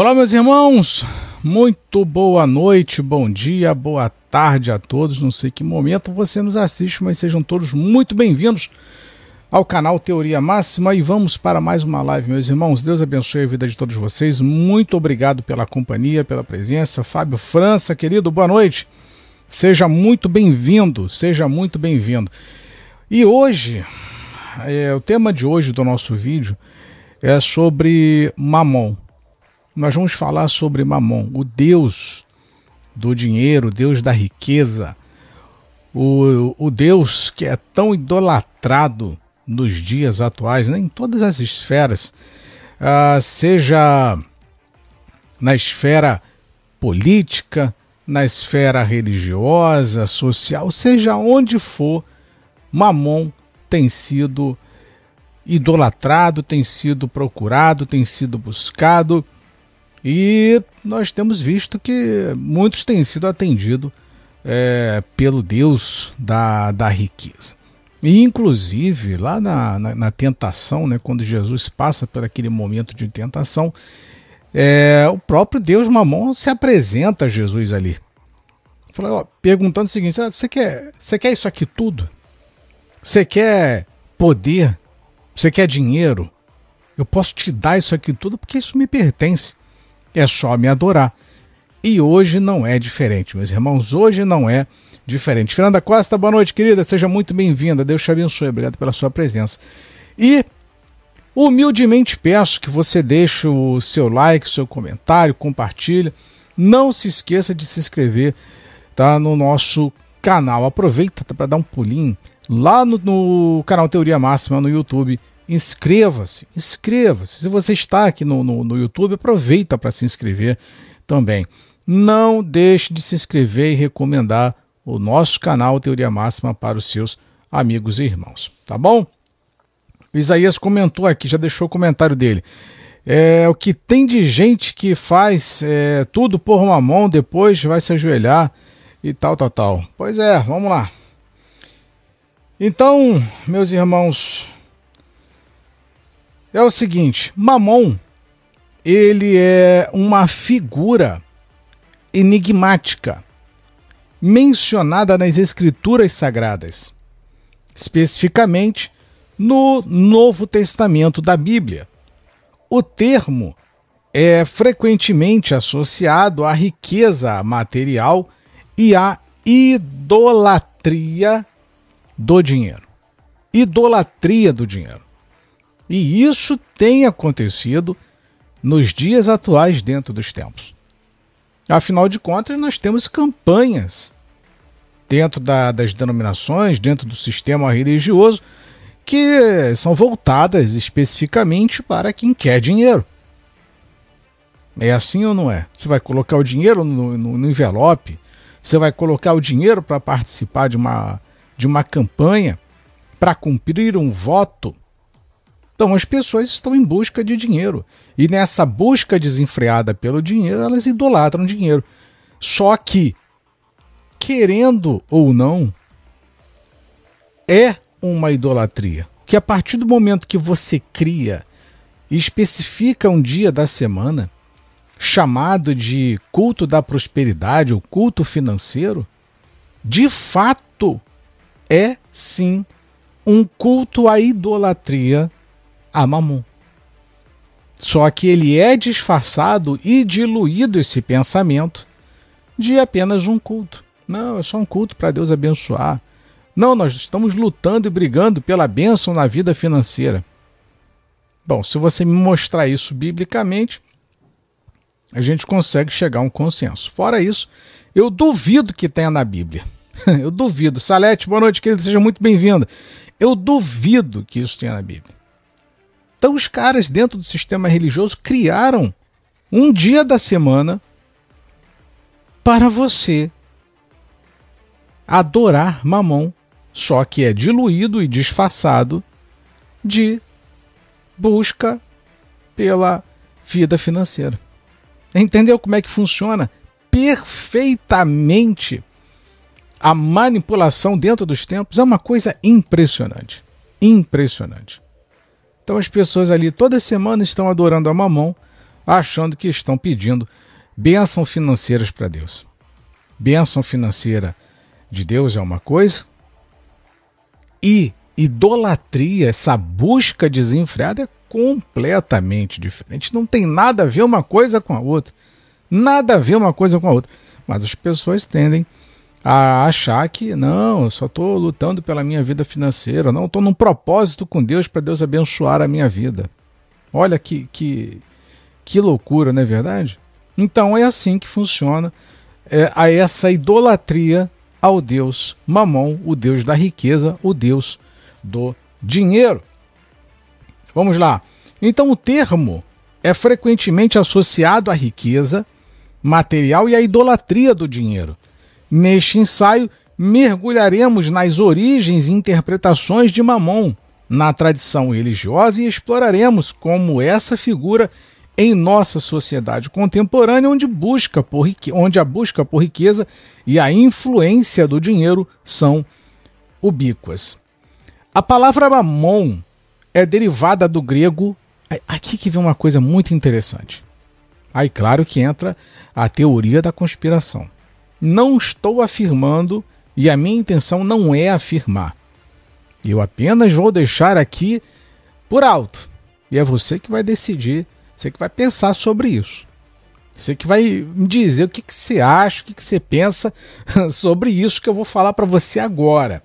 Olá, meus irmãos, muito boa noite, bom dia, boa tarde a todos. Não sei que momento você nos assiste, mas sejam todos muito bem-vindos ao canal Teoria Máxima e vamos para mais uma live, meus irmãos. Deus abençoe a vida de todos vocês. Muito obrigado pela companhia, pela presença. Fábio França, querido, boa noite. Seja muito bem-vindo, seja muito bem-vindo. E hoje, é, o tema de hoje do nosso vídeo é sobre Mamon nós vamos falar sobre Mamon, o Deus do dinheiro, o Deus da riqueza, o, o Deus que é tão idolatrado nos dias atuais, né, em todas as esferas, uh, seja na esfera política, na esfera religiosa, social, seja onde for, Mamon tem sido idolatrado, tem sido procurado, tem sido buscado e nós temos visto que muitos têm sido atendidos é, pelo Deus da, da riqueza. E, inclusive, lá na, na, na, tentação, né, quando Jesus passa por aquele momento de tentação, é, o próprio Deus Mamon se apresenta a Jesus ali. Fala, ó, perguntando o seguinte: ah, você quer, você quer isso aqui tudo? Você quer poder? Você quer dinheiro? Eu posso te dar isso aqui tudo porque isso me pertence é só me adorar. E hoje não é diferente, meus irmãos, hoje não é diferente. Fernanda Costa, boa noite, querida, seja muito bem-vinda, Deus te abençoe, obrigado pela sua presença. E humildemente peço que você deixe o seu like, seu comentário, compartilhe. Não se esqueça de se inscrever tá, no nosso canal. Aproveita para dar um pulinho lá no, no canal Teoria Máxima no YouTube inscreva-se, inscreva-se. Se você está aqui no, no, no YouTube, aproveita para se inscrever também. Não deixe de se inscrever e recomendar o nosso canal Teoria Máxima para os seus amigos e irmãos, tá bom? O Isaías comentou aqui, já deixou o comentário dele. É, o que tem de gente que faz é, tudo por uma mão, depois vai se ajoelhar e tal, tal, tal. Pois é, vamos lá. Então, meus irmãos, é o seguinte, Mamon, ele é uma figura enigmática mencionada nas escrituras sagradas, especificamente no Novo Testamento da Bíblia. O termo é frequentemente associado à riqueza material e à idolatria do dinheiro. Idolatria do dinheiro. E isso tem acontecido nos dias atuais dentro dos templos. Afinal de contas, nós temos campanhas dentro da, das denominações, dentro do sistema religioso, que são voltadas especificamente para quem quer dinheiro. É assim ou não é? Você vai colocar o dinheiro no, no, no envelope, você vai colocar o dinheiro para participar de uma, de uma campanha, para cumprir um voto então, as pessoas estão em busca de dinheiro. E nessa busca desenfreada pelo dinheiro, elas idolatram dinheiro. Só que, querendo ou não, é uma idolatria. Que a partir do momento que você cria e especifica um dia da semana, chamado de culto da prosperidade ou culto financeiro, de fato é sim um culto à idolatria a Mamon. Só que ele é disfarçado e diluído esse pensamento de apenas um culto. Não, é só um culto para Deus abençoar. Não, nós estamos lutando e brigando pela bênção na vida financeira. Bom, se você me mostrar isso biblicamente, a gente consegue chegar a um consenso. Fora isso, eu duvido que tenha na Bíblia. eu duvido. Salete, boa noite, querida, seja muito bem-vinda. Eu duvido que isso tenha na Bíblia. Então, os caras dentro do sistema religioso criaram um dia da semana para você adorar Mamon, só que é diluído e disfarçado de busca pela vida financeira. Entendeu como é que funciona perfeitamente a manipulação dentro dos tempos? É uma coisa impressionante. Impressionante. Então as pessoas ali toda semana estão adorando a Mamon, achando que estão pedindo bênção financeiras para Deus. Bênção financeira de Deus é uma coisa e idolatria, essa busca desenfreada é completamente diferente. Não tem nada a ver uma coisa com a outra. Nada a ver uma coisa com a outra. Mas as pessoas tendem a achar que não, eu só estou lutando pela minha vida financeira, não, estou num propósito com Deus para Deus abençoar a minha vida. Olha que, que, que loucura, não é verdade? Então é assim que funciona é, a essa idolatria ao Deus Mamon, o Deus da riqueza, o Deus do dinheiro. Vamos lá. Então o termo é frequentemente associado à riqueza material e à idolatria do dinheiro. Neste ensaio, mergulharemos nas origens e interpretações de Mamon na tradição religiosa e exploraremos como essa figura em nossa sociedade contemporânea, onde, busca por, onde a busca por riqueza e a influência do dinheiro são ubíquas. A palavra mamon é derivada do grego. Aqui que vem uma coisa muito interessante. Aí, claro que entra a teoria da conspiração. Não estou afirmando, e a minha intenção não é afirmar. Eu apenas vou deixar aqui por alto. E é você que vai decidir, você que vai pensar sobre isso. Você que vai me dizer o que, que você acha, o que, que você pensa sobre isso que eu vou falar para você agora.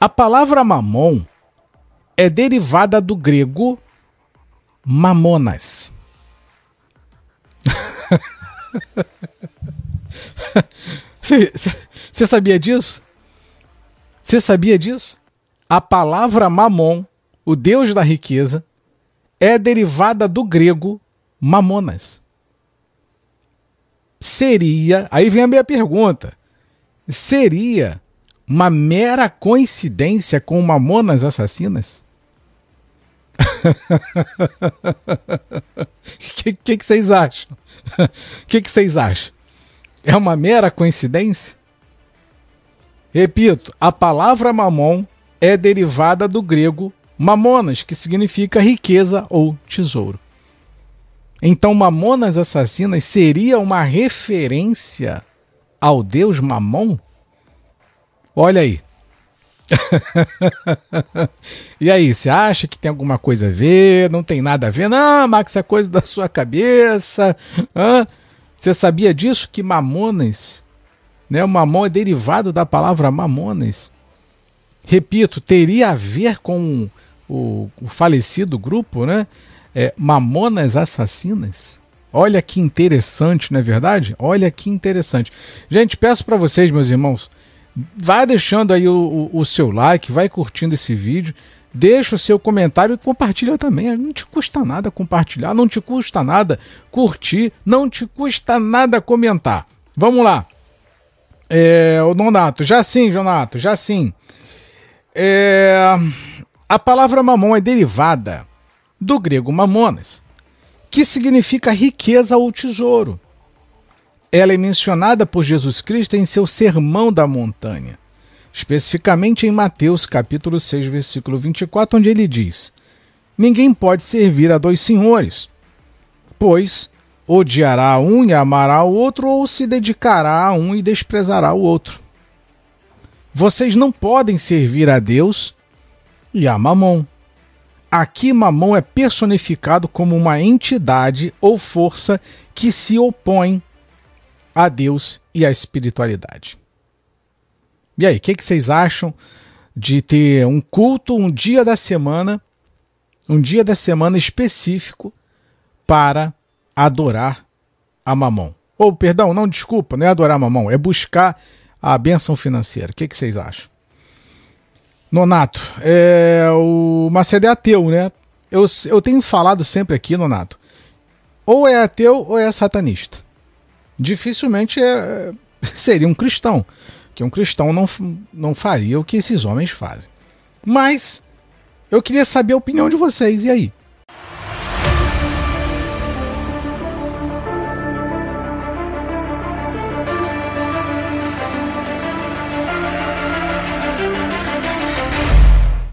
A palavra mamon é derivada do grego mamonas. Você sabia disso? Você sabia disso? A palavra mamon, o deus da riqueza, é derivada do grego mamonas. Seria, aí vem a minha pergunta, seria uma mera coincidência com mamonas assassinas? O que, que, que, vocês acham? O que, que vocês acham? É uma mera coincidência? Repito, a palavra mamon é derivada do grego mamonas, que significa riqueza ou tesouro. Então, mamonas assassinas seria uma referência ao deus Mamon? Olha aí. e aí, você acha que tem alguma coisa a ver? Não tem nada a ver? Não, Max, é coisa da sua cabeça. Hã? Você sabia disso? Que mamonas, né? O mamon é derivado da palavra mamonas. Repito, teria a ver com o, o falecido grupo, né? É, Mamonas Assassinas. Olha que interessante, não é verdade? Olha que interessante. Gente, peço para vocês, meus irmãos, Vai deixando aí o, o, o, seu like, vai curtindo esse vídeo, deixa o seu comentário e compartilha também. Não te custa nada compartilhar, não te custa nada curtir, não te custa nada comentar. Vamos lá. É, o Donato, já sim, Jonato, já sim. É, a palavra mamon é derivada do grego mamonas, que significa riqueza ou tesouro. Ela é mencionada por Jesus Cristo em seu Sermão da Montanha, especificamente em Mateus capítulo 6, versículo 24, onde ele diz: Ninguém pode servir a dois senhores, pois odiará um e amará o outro, ou se dedicará a um e desprezará o outro. Vocês não podem servir a Deus e a Mamon. Aqui, Mamon é personificado como uma entidade ou força que se opõe a Deus e à espiritualidade. E aí, o que, que vocês acham de ter um culto, um dia da semana, um dia da semana específico para adorar a Mamon? Ou, perdão, não, desculpa, não é adorar a Mamon, é buscar a bênção financeira. O que, que vocês acham? Nonato, é, o Macedo é ateu, né? Eu, eu tenho falado sempre aqui, Nonato, ou é ateu ou é satanista dificilmente é, seria um cristão. Que um cristão não, não faria o que esses homens fazem. Mas eu queria saber a opinião de vocês. E aí?